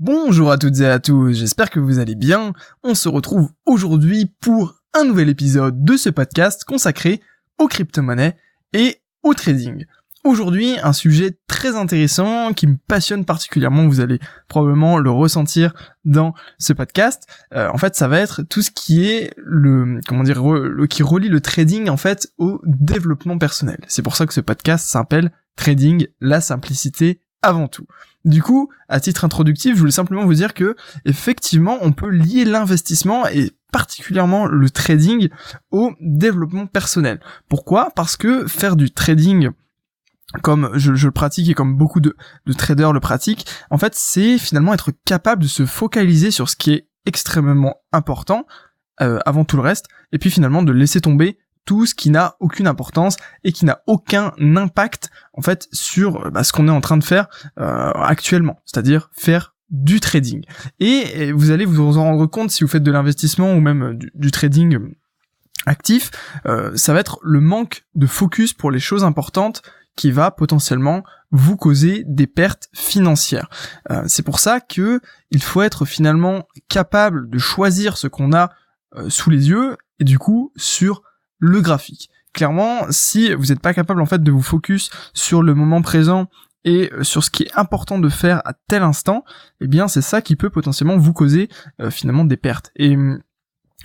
Bonjour à toutes et à tous, j'espère que vous allez bien. On se retrouve aujourd'hui pour un nouvel épisode de ce podcast consacré aux crypto-monnaies et au trading. Aujourd'hui, un sujet très intéressant qui me passionne particulièrement, vous allez probablement le ressentir dans ce podcast. Euh, en fait, ça va être tout ce qui est le comment dire qui relie le trading en fait au développement personnel. C'est pour ça que ce podcast s'appelle Trading la simplicité avant tout. Du coup, à titre introductif, je voulais simplement vous dire que effectivement, on peut lier l'investissement et particulièrement le trading au développement personnel. Pourquoi? Parce que faire du trading comme je, le pratique et comme beaucoup de, traders le pratiquent, en fait, c'est finalement être capable de se focaliser sur ce qui est extrêmement important euh, avant tout le reste, et puis finalement de laisser tomber ce qui n'a aucune importance et qui n'a aucun impact en fait sur bah, ce qu'on est en train de faire euh, actuellement, c'est-à-dire faire du trading. Et vous allez vous en rendre compte si vous faites de l'investissement ou même du, trading actif, euh, ça va être le manque de focus pour les choses importantes qui va potentiellement vous causer des pertes financières. Euh, c'est pour ça que il faut être finalement capable de choisir ce qu'on a sous les yeux et du coup sur le graphique. Clairement, si vous n'êtes pas capable en fait de vous focus sur le moment présent et sur ce qui est important de faire à tel instant, eh bien c'est ça qui peut potentiellement vous causer euh, finalement des pertes. Et hum,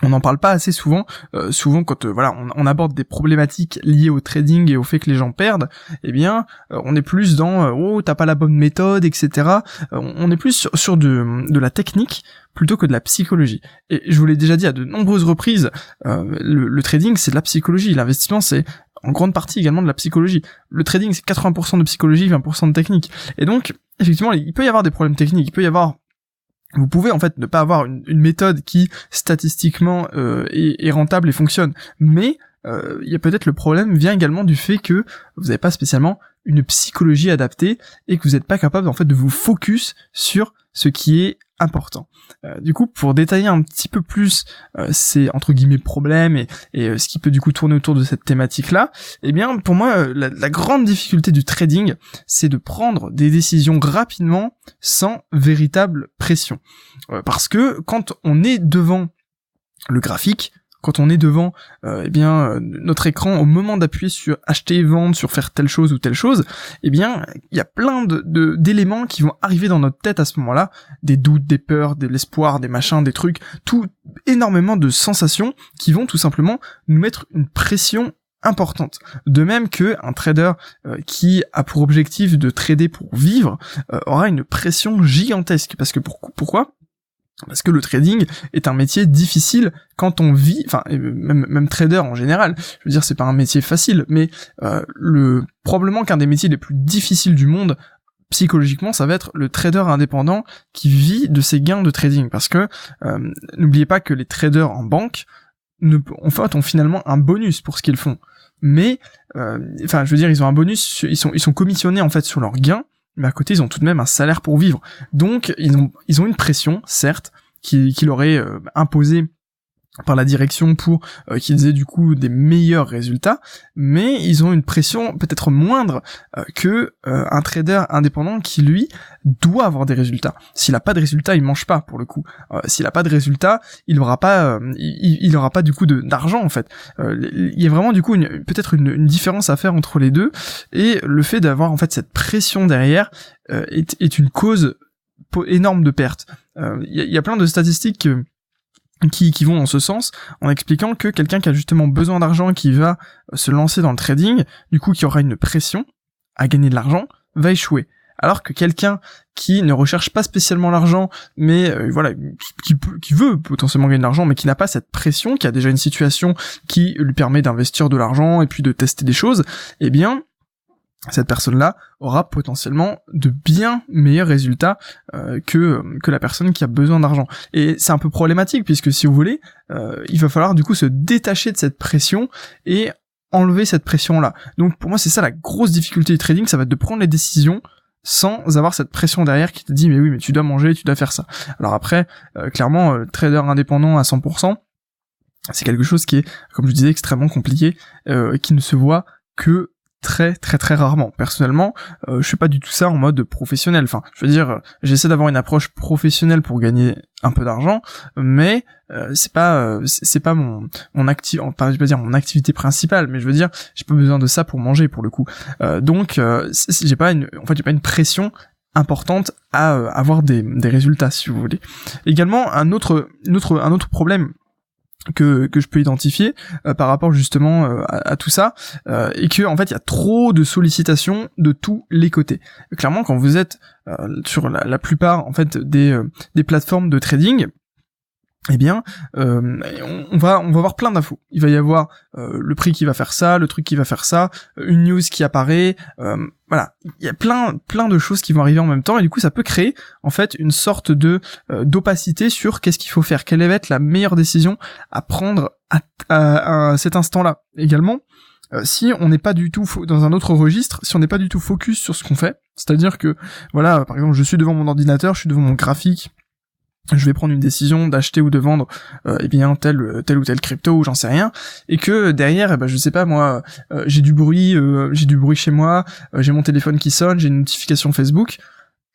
on n'en parle pas assez souvent. Euh, souvent, quand voilà, on, aborde des problématiques liées au trading et au fait que les gens perdent, eh bien, on est plus dans oh t'as pas la bonne méthode, etc. on est plus sur, de, la technique plutôt que de la psychologie. Et je vous l'ai déjà dit à de nombreuses reprises, euh, le, trading c'est de la psychologie, l'investissement c'est en grande partie également de la psychologie. Le trading c'est 80% de psychologie, 20% de technique. Et donc, effectivement, il peut y avoir des problèmes techniques, il peut y avoir vous pouvez en fait ne pas avoir une, méthode qui statistiquement euh, est, rentable et fonctionne, mais euh, il y a peut-être le problème vient également du fait que vous n'avez pas spécialement une psychologie adaptée et que vous n'êtes pas capable en fait de vous focus sur ce qui est important. Euh, du coup, pour détailler un petit peu plus euh, ces entre guillemets problèmes et, euh, ce qui peut du coup tourner autour de cette thématique-là, eh bien, pour moi, la, grande difficulté du trading, c'est de prendre des décisions rapidement sans véritable pression. parce que quand on est devant le graphique, quand on est devant euh, eh bien euh, notre écran au moment d'appuyer sur acheter vendre sur faire telle chose ou telle chose eh bien il y a plein de d'éléments qui vont arriver dans notre tête à ce moment-là. Des doutes des peurs de l'espoir des machins des trucs. Tout énormément de sensations qui vont tout simplement nous mettre une pression importante. De même que un trader euh, qui a pour objectif de trader pour vivre aura une pression gigantesque. Parce que pourquoi? Parce que le trading est un métier difficile quand on vit, enfin même, même trader en général. Je veux dire, c'est pas un métier facile, mais euh, le probablement qu'un des métiers les plus difficiles du monde psychologiquement, ça va être le trader indépendant qui vit de ses gains de trading. Parce que euh, n'oubliez pas que les traders en banque ne, en fait, ont finalement un bonus pour ce qu'ils font. Mais, euh, enfin, je veux dire, ils ont un bonus, ils sont, ils sont commissionnés en fait sur leurs gains, mais à côté ils ont tout de même un salaire pour vivre. Donc ils ont ils ont une pression, certes, qui, qui leur est euh, imposée par la direction pour euh, qu'ils aient du coup des meilleurs résultats, mais ils ont une pression peut-être moindre euh, que euh, un trader indépendant qui lui doit avoir des résultats. S'il a pas de résultats, il mange pas pour le coup. S'il a pas de résultats, il aura pas, il, il, aura pas du coup d'argent en fait. il y a vraiment du coup peut-être une, une, différence à faire entre les deux et le fait d'avoir en fait cette pression derrière est, est une cause énorme de pertes. Il y, y, a plein de statistiques qui, qui vont dans ce sens, en expliquant que quelqu'un qui a justement besoin d'argent, qui va se lancer dans le trading, du coup qui aura une pression à gagner de l'argent, va échouer. Alors que quelqu'un qui ne recherche pas spécialement l'argent, mais euh, voilà, qui, qui, veut potentiellement gagner de l'argent, mais qui n'a pas cette pression, qui a déjà une situation qui lui permet d'investir de l'argent et puis de tester des choses, eh bien, cette personne-là aura potentiellement de bien meilleurs résultats euh, que que la personne qui a besoin d'argent. Et c'est un peu problématique puisque si vous voulez, euh, il va falloir du coup se détacher de cette pression et enlever cette pression-là. Donc pour moi c'est ça la grosse difficulté du trading, ça va être de prendre les décisions sans avoir cette pression derrière qui te dit mais oui mais tu dois manger, tu dois faire ça. Alors après, euh, clairement, trader indépendant à 100%, c'est quelque chose qui est, comme je disais, extrêmement compliqué, qui ne se voit que très très très rarement. Personnellement, euh, je fais pas du tout ça en mode professionnel. Enfin, je veux dire, j'essaie d'avoir une approche professionnelle pour gagner un peu d'argent, mais euh, c'est pas euh, c'est pas mon mon actif pas je veux dire mon activité principale, mais je veux dire, j'ai pas besoin de ça pour manger pour le coup. Euh, donc j'ai pas une en fait j'ai pas une pression importante à avoir des, des résultats si vous voulez. Également un autre, autre un autre problème que, je peux identifier euh, par rapport justement euh, à, tout ça euh, et que en fait il y a trop de sollicitations de tous les côtés. Clairement quand vous êtes sur la, la, plupart en fait des, des plateformes de trading, eh bien, euh, on, va on va avoir plein d'infos. Il va y avoir euh, le prix qui va faire ça, le truc qui va faire ça, une news qui apparaît. Euh, voilà, il y a plein plein de choses qui vont arriver en même temps et du coup ça peut créer en fait une sorte de d'opacité sur qu'est-ce qu'il faut faire, quelle va être la meilleure décision à prendre à, à cet instant-là. Également, si on n'est pas du tout dans un autre registre, si on n'est pas du tout focus sur ce qu'on fait, c'est-à-dire que voilà, par exemple, je suis devant mon ordinateur, je suis devant mon graphique je vais prendre une décision d'acheter ou de vendre euh, eh bien tel tel ou tel crypto ou j'en sais rien. Et que derrière eh ben je sais pas moi euh, j'ai du bruit euh, j'ai du bruit chez moi euh, j'ai mon téléphone qui sonne j'ai une notification Facebook.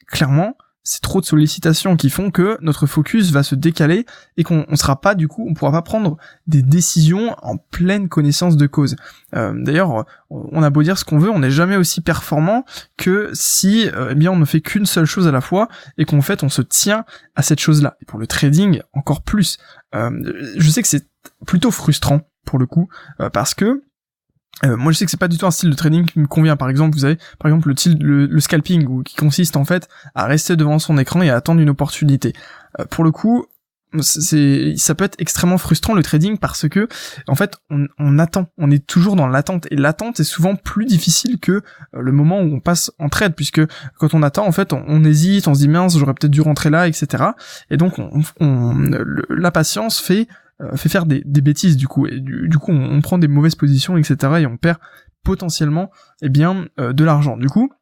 Clairement c'est trop de sollicitations qui font que notre focus va se décaler et qu'on on sera pas du coup, on pourra pas prendre des décisions en pleine connaissance de cause. Euh, D'ailleurs, on a beau dire ce qu'on veut, on n'est jamais aussi performant que si euh, eh bien on ne fait qu'une seule chose à la fois et qu'en fait on se tient à cette chose-là. Et pour le trading, encore plus. Euh, je sais que c'est plutôt frustrant pour le coup parce que euh, moi, je sais que c'est pas du tout un style de trading qui me convient. Par exemple, vous avez, par exemple, le, le, scalping, où, qui consiste en fait à rester devant son écran et à attendre une opportunité. Euh, pour le coup, c'est, ça peut être extrêmement frustrant le trading parce que, en fait, on, on attend, on est toujours dans l'attente et l'attente est souvent plus difficile que euh, le moment où on passe en trade, puisque quand on attend, en fait, on, hésite, on se dit mince, j'aurais peut-être dû rentrer là, etc. Et donc, on, la patience fait fait faire des, des, bêtises du coup. Et du, coup on, prend des mauvaises positions etc et on perd potentiellement eh bien euh, de l'argent. Du coup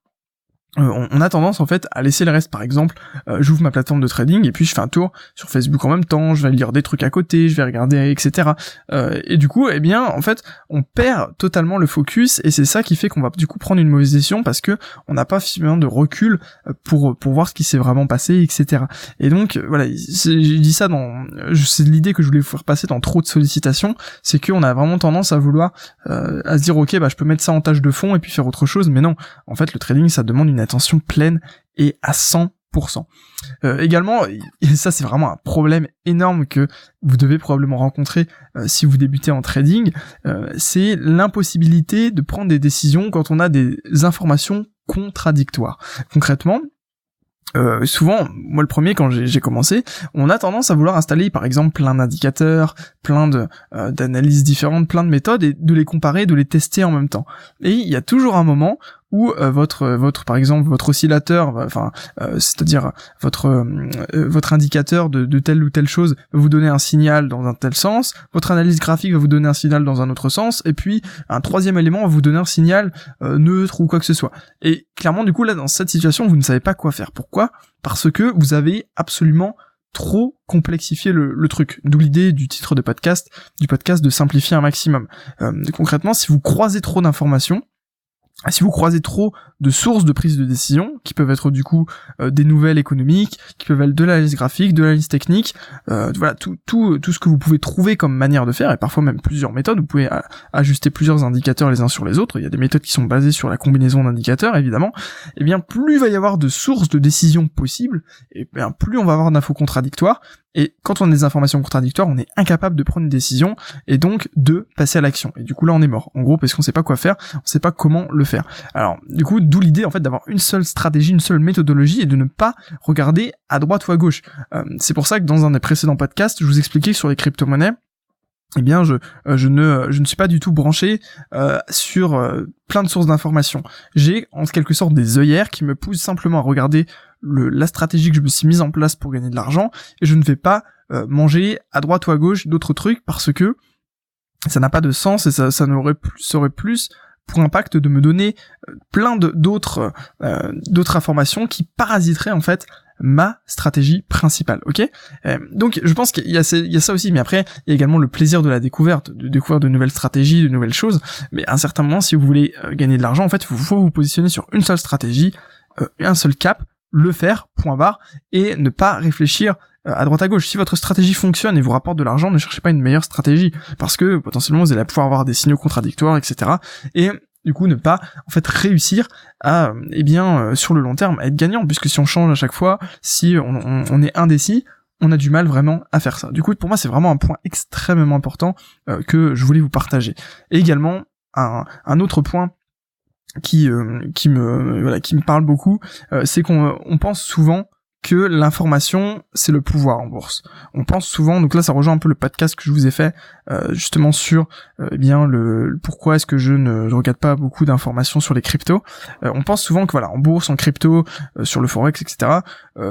euh, on, a tendance en fait à laisser le reste. Par exemple, euh, j'ouvre ma plateforme de trading et puis je fais un tour sur Facebook en même temps, je vais lire des trucs à côté, je vais regarder, etc. Euh, et du coup, eh bien, en fait, on perd totalement le focus et c'est ça qui fait qu'on va du coup prendre une mauvaise décision parce que on n'a pas suffisamment de recul pour pour voir ce qui s'est vraiment passé, etc. Et donc voilà, j'ai dit ça dans, c'est l'idée que je voulais vous faire passer dans trop de sollicitations, c'est qu'on a vraiment tendance à vouloir à se dire ok, bah je peux mettre ça en tâche de fond et puis faire autre chose, mais non, en fait, le trading ça demande une attention pleine et à 100%. Euh, également, et ça c'est vraiment un problème énorme que vous devez probablement rencontrer euh, si vous débutez en trading, euh, c'est l'impossibilité de prendre des décisions quand on a des informations contradictoires. Concrètement, souvent, moi le premier quand j'ai commencé, on a tendance à vouloir installer par exemple plein d'indicateurs, plein d'analyses différentes, plein de méthodes et de les comparer, de les tester en même temps. Et il y a toujours un moment ou euh, votre euh, votre par exemple votre oscillateur enfin euh, c'est-à-dire votre votre indicateur de, de, telle ou telle chose va vous donner un signal dans un tel sens votre analyse graphique va vous donner un signal dans un autre sens et puis un troisième élément va vous donner un signal neutre ou quoi que ce soit et clairement du coup là dans cette situation vous ne savez pas quoi faire pourquoi? Parce que vous avez absolument trop complexifié le, le truc. D'où l'idée du titre de podcast, du podcast de simplifier un maximum. concrètement, si vous croisez trop d'informations, si vous croisez trop de sources de prise de décision, qui peuvent être du coup euh, des nouvelles économiques, qui peuvent être de l'analyse graphique, de l'analyse technique, euh, voilà tout, tout, tout ce que vous pouvez trouver comme manière de faire, et parfois même plusieurs méthodes, vous pouvez euh, ajuster plusieurs indicateurs les uns sur les autres, il y a des méthodes qui sont basées sur la combinaison d'indicateurs évidemment, et eh bien plus il va y avoir de sources de décision possibles, et bien plus on va avoir d'infos contradictoires, et quand on a des informations contradictoires, on est incapable de prendre une décision et donc de passer à l'action. Et du coup là on est mort. En gros parce qu'on sait pas quoi faire, on sait pas comment le faire. Alors du coup d'où l'idée en fait d'avoir une seule stratégie, une seule méthodologie et de ne pas regarder à droite ou à gauche. Euh, c'est pour ça que dans un des précédents podcasts, je vous expliquais sur les crypto-monnaies, eh bien je, euh, je, ne, suis pas du tout branché euh, sur plein de sources d'informations. J'ai en quelque sorte des œillères qui me poussent simplement à regarder la stratégie que je me suis mise en place pour gagner de l'argent et je ne vais pas euh, manger à droite ou à gauche d'autres trucs parce que ça n'a pas de sens et ça, ça n'aurait serait plus pour impact de me donner plein d'autres d'autres informations qui parasiteraient en fait ma stratégie principale, ok? Euh, Donc je pense qu'il y, a ça aussi, mais après il y a également le plaisir de la découverte, de découvrir de nouvelles stratégies, de nouvelles choses. Mais à un certain moment, si vous voulez euh, gagner de l'argent, en fait, il faut, vous positionner sur une seule stratégie, euh, un seul cap, le faire, point barre, et ne pas réfléchir à droite à gauche. Si votre stratégie fonctionne et vous rapporte de l'argent, ne cherchez pas une meilleure stratégie, parce que potentiellement vous allez pouvoir avoir des signaux contradictoires, etc. Et du coup ne pas en fait réussir à eh bien euh, sur le long terme être gagnant puisque si on change à chaque fois si on, est indécis on a du mal vraiment à faire ça. Du coup, pour moi, c'est vraiment un point extrêmement important euh, que je voulais vous partager. Et également, un, un autre point qui euh, qui me voilà qui me parle beaucoup, c'est qu'on on pense souvent que l'information c'est le pouvoir en bourse. On pense souvent, donc là ça rejoint un peu le podcast que je vous ai fait euh, justement sur euh, eh bien le pourquoi est-ce que je ne regarde pas beaucoup d'informations sur les cryptos. Euh, on pense souvent que voilà en bourse, en crypto, sur le forex, etc.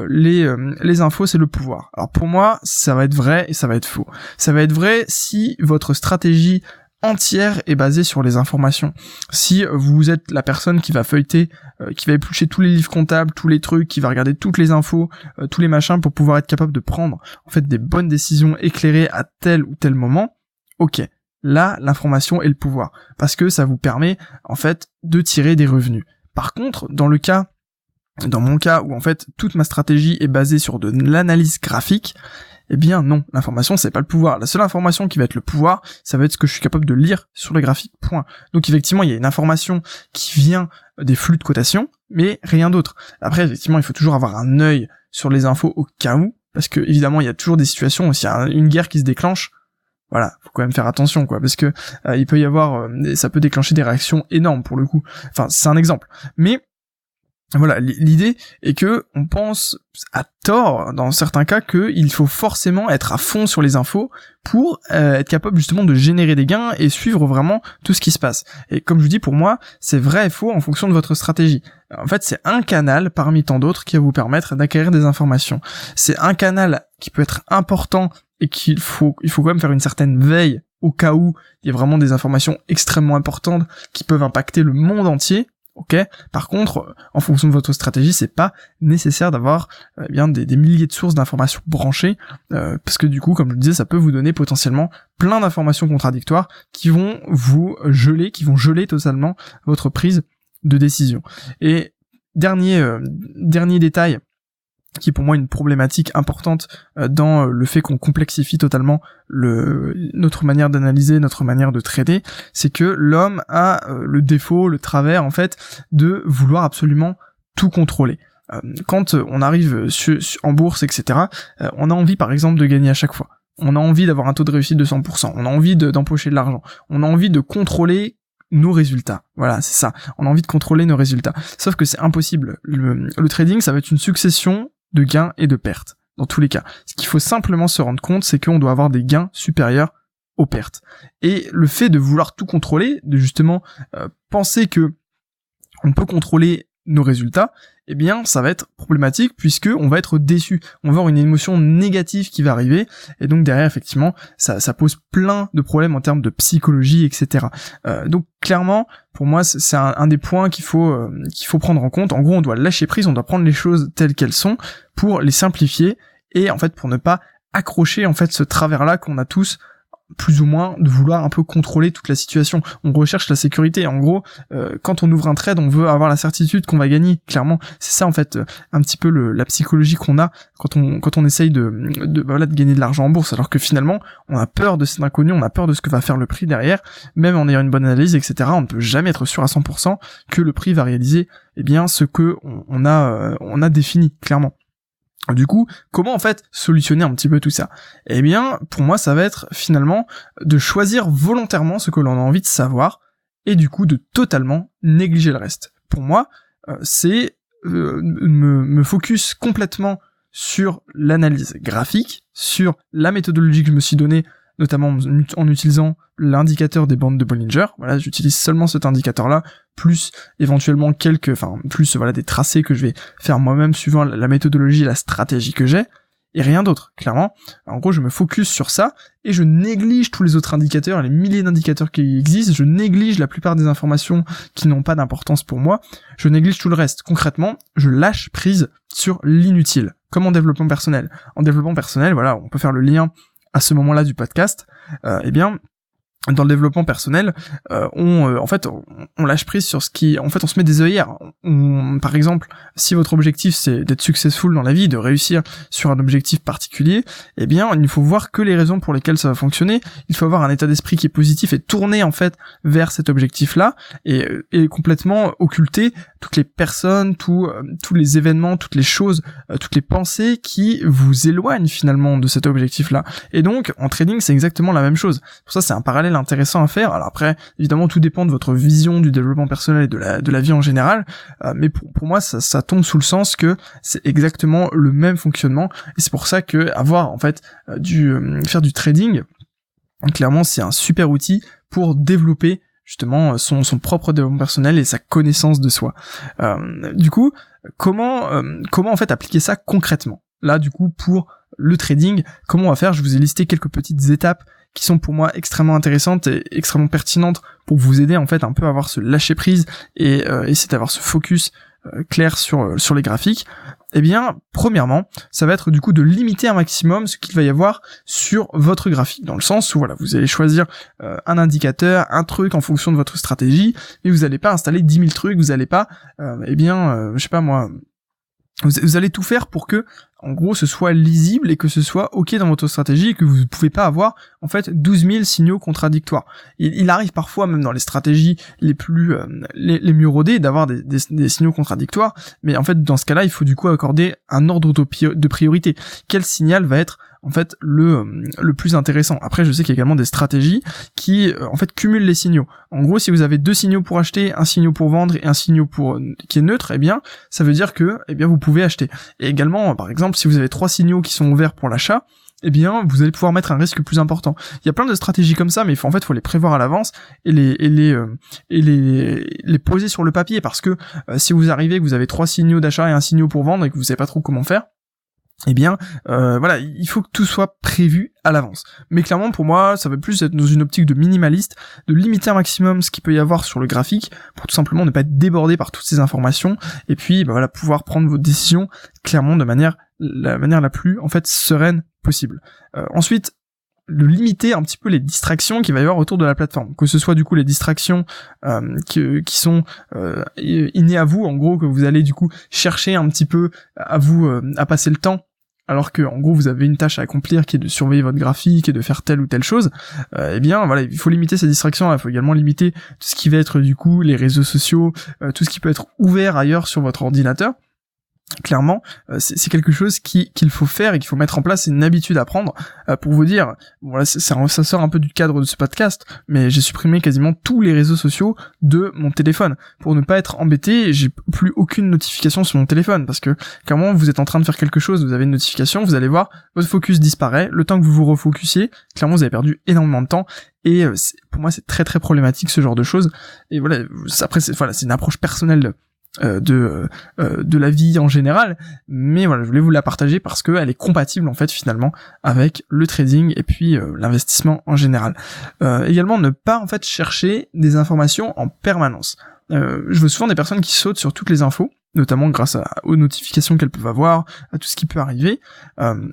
les les infos c'est le pouvoir. Alors pour moi ça va être vrai et ça va être faux. Ça va être vrai si votre stratégie entière est basée sur les informations. Si vous êtes la personne qui va feuilleter, euh, qui va éplucher tous les livres comptables, tous les trucs, qui va regarder toutes les infos, euh, tous les machins pour pouvoir être capable de prendre des bonnes décisions éclairées à tel ou tel moment, ok. Là, l'information est le pouvoir parce que ça vous permet en fait de tirer des revenus. Par contre, dans le cas dans mon cas où en fait toute ma stratégie est basée sur de l'analyse graphique, eh bien non, l'information c'est pas le pouvoir. La seule information qui va être le pouvoir, ça va être ce que je suis capable de lire sur le graphique. Point. Donc effectivement, il y a une information qui vient des flux de cotation, mais rien d'autre. Après, effectivement, il faut toujours avoir un œil sur les infos au cas où, parce que évidemment, il y a toujours des situations où s'il y a une guerre qui se déclenche, voilà, faut quand même faire attention, quoi, parce que euh, il peut y avoir, euh, ça peut déclencher des réactions énormes pour le coup. Enfin, c'est un exemple. Mais voilà, l'idée est que on pense à tort dans certains cas qu'il faut forcément être à fond sur les infos pour euh, être capable justement de générer des gains et suivre vraiment tout ce qui se passe. Et comme je vous dis, pour moi, c'est vrai et faux en fonction de votre stratégie. En fait, c'est un canal parmi tant d'autres qui va vous permettre d'acquérir des informations. C'est un canal qui peut être important et qu'il faut, il faut quand même faire une certaine veille au cas où il y a vraiment des informations extrêmement importantes qui peuvent impacter le monde entier Ok. Par contre, en fonction de votre stratégie, c'est pas nécessaire d'avoir euh, eh bien des, milliers de sources d'informations branchées, euh, parce que du coup, comme je le disais, ça peut vous donner potentiellement plein d'informations contradictoires qui vont vous geler, qui vont geler totalement votre prise de décision. Et dernier euh, dernier détail qui est pour moi une problématique importante euh, dans euh, le fait qu'on complexifie totalement le, notre manière d'analyser, notre manière de trader, c'est que l'homme a euh, le défaut, le travers en fait, de vouloir absolument tout contrôler. Quand on arrive en bourse, etc., on a envie par exemple de gagner à chaque fois. On a envie d'avoir un taux de réussite de 100%. On a envie d'empocher de l'argent. On a envie de contrôler nos résultats. Voilà, c'est ça. On a envie de contrôler nos résultats. Sauf que c'est impossible. Le, le, trading, ça va être une succession de gains et de pertes, dans tous les cas. Ce qu'il faut simplement se rendre compte, c'est qu'on doit avoir des gains supérieurs aux pertes. Et le fait de vouloir tout contrôler, de justement euh, penser que on peut contrôler nos résultats, eh bien ça va être problématique puisque on va être déçu, on va avoir une émotion négative qui va arriver et donc derrière effectivement ça, ça pose plein de problèmes en termes de psychologie etc. Euh, donc clairement pour moi c'est un, des points qu'il faut euh, qu'il faut prendre en compte. En gros on doit lâcher prise, on doit prendre les choses telles qu'elles sont pour les simplifier et en fait pour ne pas accrocher en fait ce travers là qu'on a tous plus ou moins de vouloir un peu contrôler toute la situation. On recherche la sécurité. En gros, euh, quand on ouvre un trade, on veut avoir la certitude qu'on va gagner. Clairement, c'est ça en fait euh, un petit peu la psychologie qu'on a quand on quand on essaye de de, bah, voilà, de gagner de l'argent en bourse. Alors que finalement, on a peur de cet inconnu, on a peur de ce que va faire le prix derrière. Même en ayant une bonne analyse, etc. On ne peut jamais être sûr à 100% que le prix va réaliser eh bien ce que on, a euh, on a défini clairement. Du coup, comment en fait solutionner un petit peu tout ça? Eh bien, pour moi, ça va être finalement de choisir volontairement ce que l'on a envie de savoir et du coup de totalement négliger le reste. Pour moi, euh, c'est euh, me, me focus complètement sur l'analyse graphique, sur la méthodologie que je me suis donnée notamment en utilisant l'indicateur des bandes de Bollinger. Voilà, j'utilise seulement cet indicateur-là, plus éventuellement quelques, enfin, plus voilà des tracés que je vais faire moi-même suivant la méthodologie la stratégie que j'ai. et rien d'autre, clairement. En gros, je me focus sur ça et je néglige tous les autres indicateurs, les milliers d'indicateurs qui existent, je néglige la plupart des informations qui n'ont pas d'importance pour moi, je néglige tout le reste. Concrètement, je lâche prise sur l'inutile, comme en développement personnel. En développement personnel, voilà, on peut faire le lien à ce moment-là du podcast, euh, eh bien, dans le développement personnel, euh, on euh, en fait on, lâche prise sur ce qui en fait on se met des œillères. par exemple, si votre objectif c'est d'être successful dans la vie, de réussir sur un objectif particulier, eh bien il ne faut voir que les raisons pour lesquelles ça va fonctionner. Il faut avoir un état d'esprit qui est positif et tourner en fait vers cet objectif-là et, et complètement occulter toutes les personnes, euh, tous les événements, toutes les choses, toutes les pensées qui vous éloignent finalement de cet objectif-là. Et donc en trading c'est exactement la même chose. Pour ça c'est un parallèle intéressant à faire. Alors après, évidemment, tout dépend de votre vision du développement personnel et de la, de la vie en général, euh, mais pour, moi, ça, ça, tombe sous le sens que c'est exactement le même fonctionnement, et c'est pour ça que avoir en fait euh, du euh, faire du trading, clairement, c'est un super outil pour développer justement son, son propre développement personnel et sa connaissance de soi. du coup, comment comment en fait appliquer ça concrètement? Là, du coup, pour le trading, comment on va faire? Je vous ai listé quelques petites étapes qui sont pour moi extrêmement intéressantes et extrêmement pertinentes pour vous aider en fait un peu à avoir ce lâcher prise et euh, essayer d'avoir ce focus euh, clair sur euh, sur les graphiques. Eh bien, premièrement, ça va être du coup de limiter un maximum ce qu'il va y avoir sur votre graphique, dans le sens où voilà, vous allez choisir un indicateur, un truc en fonction de votre stratégie, mais vous n'allez pas installer 10 000 trucs, vous n'allez pas, eh bien, je sais pas moi, vous, allez tout faire pour que, en gros, ce soit lisible et que ce soit ok dans votre stratégie et que vous ne pouvez pas avoir, en fait, 12 000 signaux contradictoires. Il, arrive parfois, même dans les stratégies les plus, euh, les, mieux rodées, d'avoir des, des, signaux contradictoires. Mais en fait, dans ce cas-là, il faut du coup accorder un ordre de priorité. Quel signal va être en fait le le plus intéressant. Après, je sais qu'il y a également des stratégies qui euh, en fait cumulent les signaux. En gros, si vous avez deux signaux pour acheter, un signal pour vendre et un signal pour qui est neutre, eh bien, ça veut dire que eh bien vous pouvez acheter. Et également, par exemple, si vous avez trois signaux qui sont ouverts pour l'achat, eh bien, vous allez pouvoir mettre un risque plus important. Il y a plein de stratégies comme ça, mais il faut, en fait, faut les prévoir à l'avance et les et les euh, les poser sur le papier parce que euh, si vous arrivez que vous avez trois signaux d'achat et un signal pour vendre et que vous savez pas trop comment faire, eh bien, euh, voilà, il faut que tout soit prévu à l'avance. Mais clairement, pour moi, ça va plus être dans une optique de minimaliste, de limiter un maximum ce qu'il peut y avoir sur le graphique, pour tout simplement ne pas être débordé par toutes ces informations, et puis, bah, voilà, pouvoir prendre vos décisions clairement de manière la manière la plus en fait sereine possible. Euh, ensuite, de limiter un petit peu les distractions qu'il va y avoir autour de la plateforme. Que ce soit du coup les distractions euh, qui, sont euh, innées à vous, en gros que vous allez du coup chercher un petit peu à vous euh, à passer le temps alors que en gros vous avez une tâche à accomplir qui est de surveiller votre graphique et de faire telle ou telle chose, euh, eh bien voilà, il faut limiter ces distractions, il faut également limiter tout ce qui va être du coup les réseaux sociaux, tout ce qui peut être ouvert ailleurs sur votre ordinateur clairement, euh, c'est quelque chose qu'il faut faire et qu'il faut mettre en place, c'est une habitude à prendre. Euh, pour vous dire, voilà, ça, sort un peu du cadre de ce podcast, mais j'ai supprimé quasiment tous les réseaux sociaux de mon téléphone pour ne pas être embêté. J'ai plus aucune notification sur mon téléphone parce que clairement, vous êtes en train de faire quelque chose, vous avez une notification, vous allez voir, votre focus disparaît. Le temps que vous vous refocusiez, clairement, vous avez perdu énormément de temps et euh, pour moi c'est très très problématique ce genre de choses et voilà après c'est voilà c'est une approche personnelle de euh, de la vie en général mais voilà je voulais vous la partager parce qu'elle est compatible en fait finalement avec le trading et puis euh, l'investissement en général également ne pas en fait chercher des informations en permanence je vois souvent des personnes qui sautent sur toutes les infos notamment grâce aux notifications qu'elles peuvent avoir, à tout ce qui peut arriver.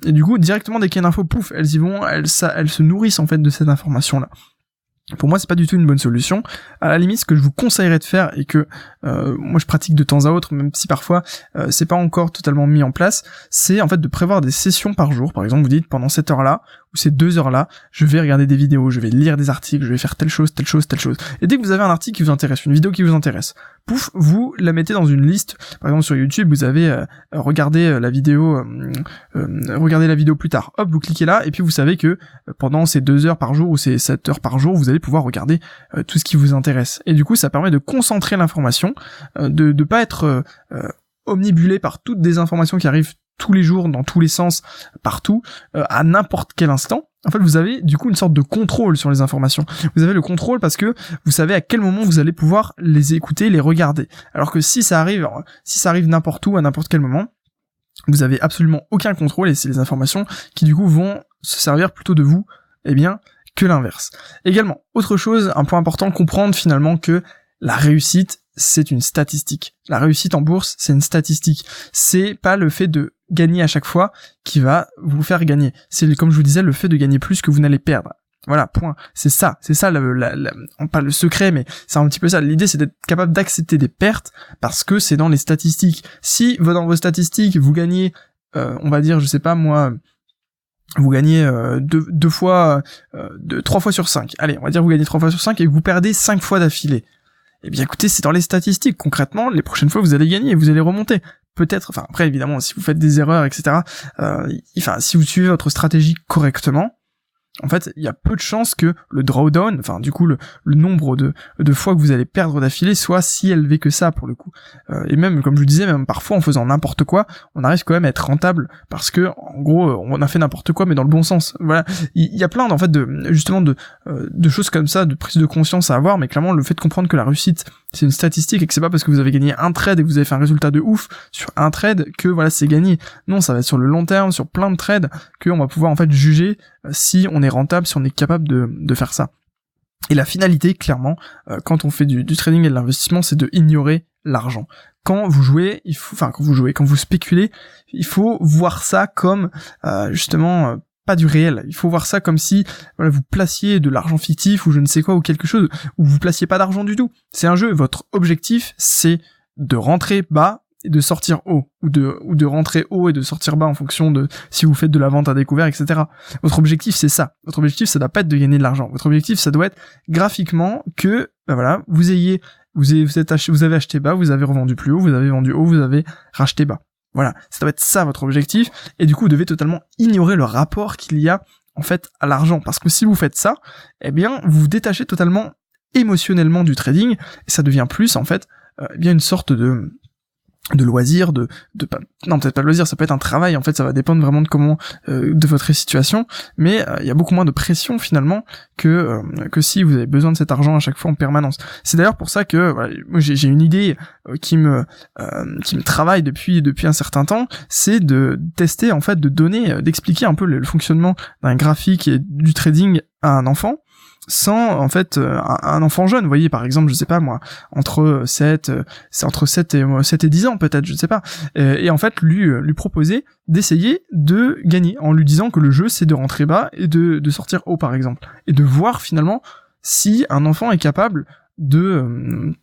et du coup, directement dès qu'il y a une info, pouf, elles y vont, elles, ça, elles se nourrissent en fait de cette information-là. Pour moi, c'est pas du tout une bonne solution. À la limite, ce que je vous conseillerais de faire et que euh, moi je pratique de temps à autre, même si parfois euh, c'est pas encore totalement mis en place, c'est en fait de prévoir des sessions par jour. Par exemple, vous dites pendant cette heure-là ou ces deux heures-là, je vais regarder des vidéos, je vais lire des articles, je vais faire telle chose, telle chose, telle chose. Et dès que vous avez un article qui vous intéresse, une vidéo qui vous intéresse, pouf, vous la mettez dans une liste. Par exemple sur YouTube, vous avez euh, regardé euh, la vidéo, euh, regardez la vidéo plus tard. Hop, vous cliquez là et puis vous savez que pendant ces deux heures par jour ou ces sept heures par jour, vous allez pouvoir regarder tout ce qui vous intéresse. Et du coup, ça permet de concentrer l'information, de ne pas être omnibulé par toutes des informations qui arrivent tous les jours, dans tous les sens, partout, euh, à n'importe quel instant. En fait, vous avez du coup une sorte de contrôle sur les informations. Vous avez le contrôle parce que vous savez à quel moment vous allez pouvoir les écouter, les regarder. Alors que si ça arrive, si ça arrive n'importe où, à n'importe quel moment, vous avez absolument aucun contrôle et c'est les informations qui du coup vont se servir plutôt de vous, eh bien, que l'inverse. Également, autre chose, un point important, comprendre finalement que la réussite, c'est une statistique. La réussite en bourse, c'est une statistique. C'est pas le fait de gagner à chaque fois qui va vous faire gagner. C'est comme je vous disais, le fait de gagner plus que vous n'allez perdre. Voilà, point. C'est ça, c'est ça le, la, pas le secret, mais c'est un petit peu ça. L'idée, c'est d'être capable d'accepter des pertes parce que c'est dans les statistiques. Si dans vos statistiques vous gagnez, euh, on va dire, je sais pas moi, vous gagnez euh, deux, deux, fois, euh, trois fois sur cinq. Allez, on va dire vous gagnez trois fois sur cinq et vous perdez cinq fois d'affilée. Eh bien, écoutez, c'est dans les statistiques. Concrètement, les prochaines fois, vous allez gagner, vous allez remonter peut-être, enfin après évidemment, si vous faites des erreurs, etc. Euh, enfin, si vous suivez votre stratégie correctement, en fait, il y a peu de chances que le drawdown, enfin du coup le, nombre de, de fois que vous allez perdre d'affilée soit si élevé que ça pour le coup. Euh, et même, comme je vous disais, même parfois en faisant n'importe quoi, on arrive quand même à être rentable parce que en gros on a fait n'importe quoi mais dans le bon sens. Voilà, il y, a plein en fait de justement de, euh, de choses comme ça, de prise de conscience à avoir, mais clairement le fait de comprendre que la réussite c'est une statistique et que c'est pas parce que vous avez gagné un trade et que vous avez fait un résultat de ouf sur un trade que voilà c'est gagné. Non, ça va être sur le long terme, sur plein de trades qu'on va pouvoir en fait juger euh, si on est rentable, si on est capable de, faire ça. Et la finalité, clairement, euh, quand on fait du, du trading et de l'investissement, c'est de ignorer l'argent. Quand vous jouez, il faut, enfin quand vous jouez, quand vous spéculez, il faut voir ça comme euh, justement pas du réel. Il faut voir ça comme si vous placiez de l'argent fictif ou je ne sais quoi ou quelque chose, ou vous placiez pas d'argent du tout. C'est un jeu. Votre objectif, c'est de rentrer bas et de sortir haut, ou de, rentrer haut et de sortir bas en fonction de si vous faites de la vente à découvert, etc. Votre objectif, c'est ça. Votre objectif, ça doit pas être de gagner de l'argent. Votre objectif, ça doit être graphiquement que, ben voilà, vous ayez, vous avez acheté bas, vous avez revendu plus haut, vous avez vendu haut, vous avez racheté bas. Voilà, ça doit être ça votre objectif, et du coup vous devez totalement ignorer le rapport qu'il y a en fait à l'argent, parce que si vous faites ça, eh bien vous vous détachez totalement émotionnellement du trading, et ça devient plus en fait euh, eh bien une sorte de de loisir, de, de non peut-être pas de loisir, ça peut être un travail. En fait, ça va dépendre vraiment de comment, euh, de votre situation. Mais euh, il y a beaucoup moins de pression finalement que euh, que si vous avez besoin de cet argent à chaque fois en permanence. C'est d'ailleurs pour ça que voilà, j'ai une idée qui me qui me travaille depuis depuis un certain temps, c'est de tester en fait, de donner, d'expliquer un peu le fonctionnement d'un graphique et du trading à un enfant sans en fait euh, un, enfant jeune, vous voyez par exemple, je sais pas moi, entre 7 euh, c'est entre 7 et 7 et 10 ans peut-être, je sais pas. Et, en fait lui euh, lui proposer d'essayer de gagner en lui disant que le jeu c'est de rentrer bas et de, de sortir haut par exemple. Et de voir finalement si un enfant est capable de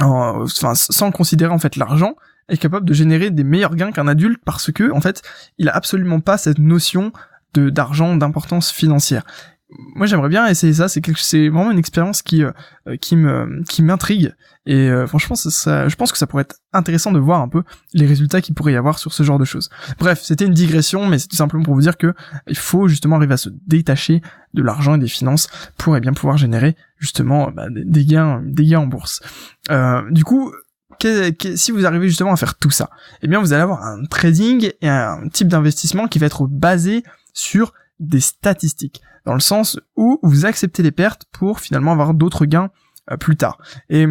enfin sans considérer en fait l'argent est capable de générer des meilleurs gains qu'un adulte parce que en fait, il a absolument pas cette notion de d'argent, d'importance financière moi j'aimerais bien essayer ça. C'est quelque c'est vraiment une expérience qui euh, qui me qui m'intrigue. Et euh, franchement ça, je pense que ça pourrait être intéressant de voir un peu les résultats qu'il pourrait y avoir sur ce genre de choses. Bref c'était une digression mais c'est tout simplement pour vous dire que il faut justement arriver à se détacher de l'argent et des finances pour eh bien pouvoir générer justement bah, des, gains des gains en bourse. Euh, du coup si vous arrivez justement à faire tout ça, eh bien vous allez avoir un trading et un type d'investissement qui va être basé sur des statistiques, dans le sens où vous acceptez les pertes pour finalement avoir d'autres gains euh, plus tard. Et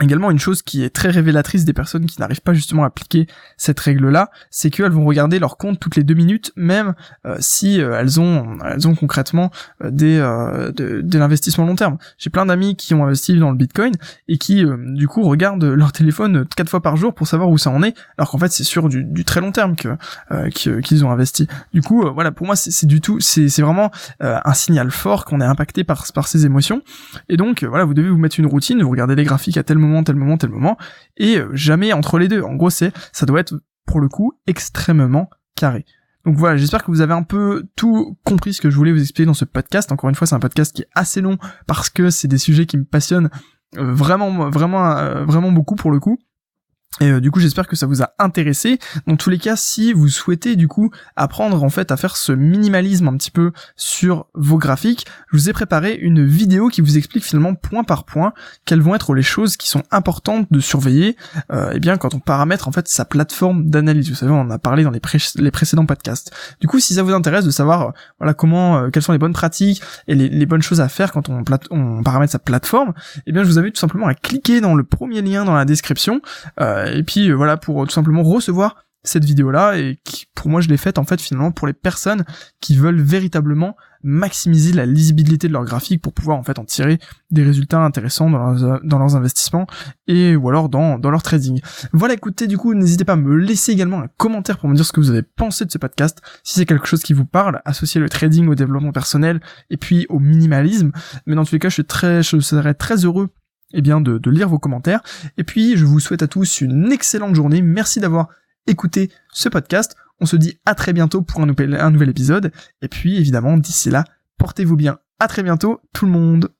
Également, une chose qui est très révélatrice des personnes qui n'arrivent pas justement à appliquer cette règle-là, c'est qu'elles vont regarder leur compte toutes les deux minutes, même euh, si euh, elles ont elles ont concrètement euh, des de, de l'investissement long terme. J'ai plein d'amis qui ont investi dans le Bitcoin et qui du coup regardent leur téléphone quatre fois par jour pour savoir où ça en est, alors qu'en fait c'est sur du, du, très long terme que qu'ils ont investi. Du coup, voilà, pour moi c'est du tout, c'est c'est vraiment un signal fort qu'on est impacté par par ces émotions. Et donc voilà, vous devez vous mettre une routine, vous regardez les graphiques à tel tel moment, tel moment, et euh, jamais entre les deux. En gros, c'est, ça doit être, pour le coup, extrêmement carré. Donc voilà, j'espère que vous avez un peu tout compris ce que je voulais vous expliquer dans ce podcast. Encore une fois, c'est un podcast qui est assez long parce que c'est des sujets qui me passionnent euh, vraiment, vraiment, euh, vraiment beaucoup pour le coup. Et euh, du coup, j'espère que ça vous a intéressé. Dans tous les cas, si vous souhaitez du coup apprendre en fait à faire ce minimalisme un petit peu sur vos graphiques, je vous ai préparé une vidéo qui vous explique finalement point par point quelles vont être les choses qui sont importantes de surveiller. Euh, et bien quand on paramètre en fait sa plateforme d'analyse. Vous savez, on en a parlé dans les, précédents podcasts. Du coup, si ça vous intéresse de savoir euh, voilà comment, euh, quelles sont les bonnes pratiques et les, bonnes choses à faire quand on, on paramètre sa plateforme, et bien je vous invite tout simplement à cliquer dans le premier lien dans la description. Euh, et puis euh, voilà pour tout simplement recevoir cette vidéo-là et qui, pour moi, je l'ai faite en fait finalement pour les personnes qui veulent véritablement maximiser la lisibilité de leur graphique pour pouvoir en fait en tirer des résultats intéressants dans leurs, leurs investissements et ou alors dans, leur trading. Voilà, écoutez, du coup, n'hésitez pas à me laisser également un commentaire pour me dire ce que vous avez pensé de ce podcast, si c'est quelque chose qui vous parle, associer le trading au développement personnel et puis au minimalisme. Mais dans tous les cas, je suis je serais très heureux eh bien de, de lire vos commentaires. Et puis je vous souhaite à tous une excellente journée. Merci d'avoir écouté ce podcast. On se dit à très bientôt pour un nouvel, un nouvel épisode. Et puis évidemment, d'ici là, portez-vous bien. À très bientôt tout le monde.